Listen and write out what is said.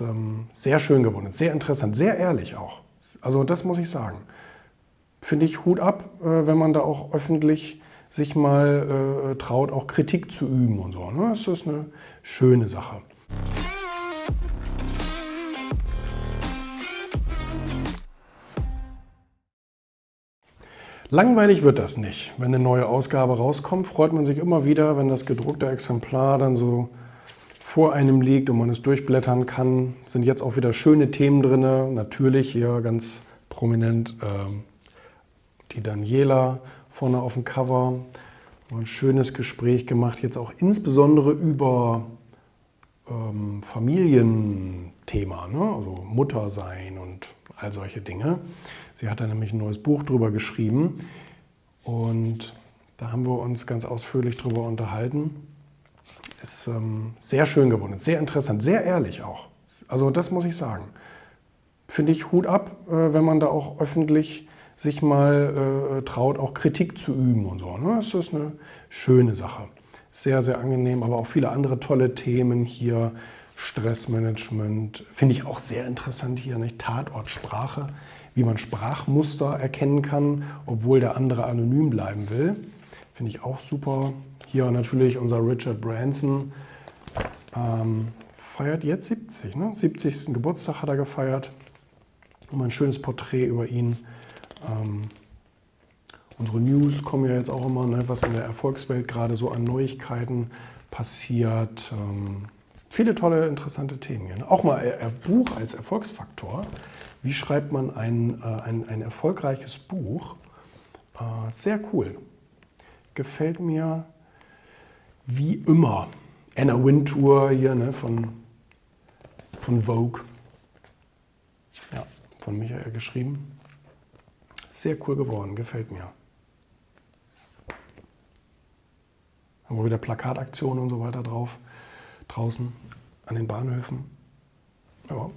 Ähm, sehr schön geworden, sehr interessant, sehr ehrlich auch. Also das muss ich sagen. Finde ich Hut ab, äh, wenn man da auch öffentlich sich mal äh, traut, auch Kritik zu üben und so. Ne? Das ist eine schöne Sache. Langweilig wird das nicht. Wenn eine neue Ausgabe rauskommt, freut man sich immer wieder, wenn das gedruckte Exemplar dann so vor einem liegt und man es durchblättern kann. Sind jetzt auch wieder schöne Themen drin. Natürlich hier ganz prominent äh, die Daniela vorne auf dem Cover. Ein schönes Gespräch gemacht, jetzt auch insbesondere über ähm, Familienthema, ne? also Muttersein und all solche Dinge. Sie hat da nämlich ein neues Buch drüber geschrieben und da haben wir uns ganz ausführlich drüber unterhalten. Ist ähm, sehr schön geworden, sehr interessant, sehr ehrlich auch. Also das muss ich sagen. Finde ich Hut ab, äh, wenn man da auch öffentlich sich mal äh, traut, auch Kritik zu üben und so. Ne? Das ist eine schöne Sache. Sehr, sehr angenehm, aber auch viele andere tolle Themen hier. Stressmanagement finde ich auch sehr interessant hier, nicht? Tatortsprache wie man Sprachmuster erkennen kann, obwohl der andere anonym bleiben will. Finde ich auch super. Hier natürlich unser Richard Branson. Ähm, feiert jetzt 70, ne? 70. Geburtstag hat er gefeiert. Und ein schönes Porträt über ihn. Ähm, unsere News kommen ja jetzt auch immer, ne, was in der Erfolgswelt gerade so an Neuigkeiten passiert. Ähm, viele tolle, interessante Themen hier. Ne? Auch mal ein Buch als Erfolgsfaktor. Wie schreibt man ein, äh, ein, ein erfolgreiches Buch? Äh, sehr cool. Gefällt mir wie immer. Anna Wintour hier ne, von, von Vogue. Ja, von Michael geschrieben. Sehr cool geworden, gefällt mir. Haben wir wieder Plakataktionen und so weiter drauf, draußen an den Bahnhöfen. Ja.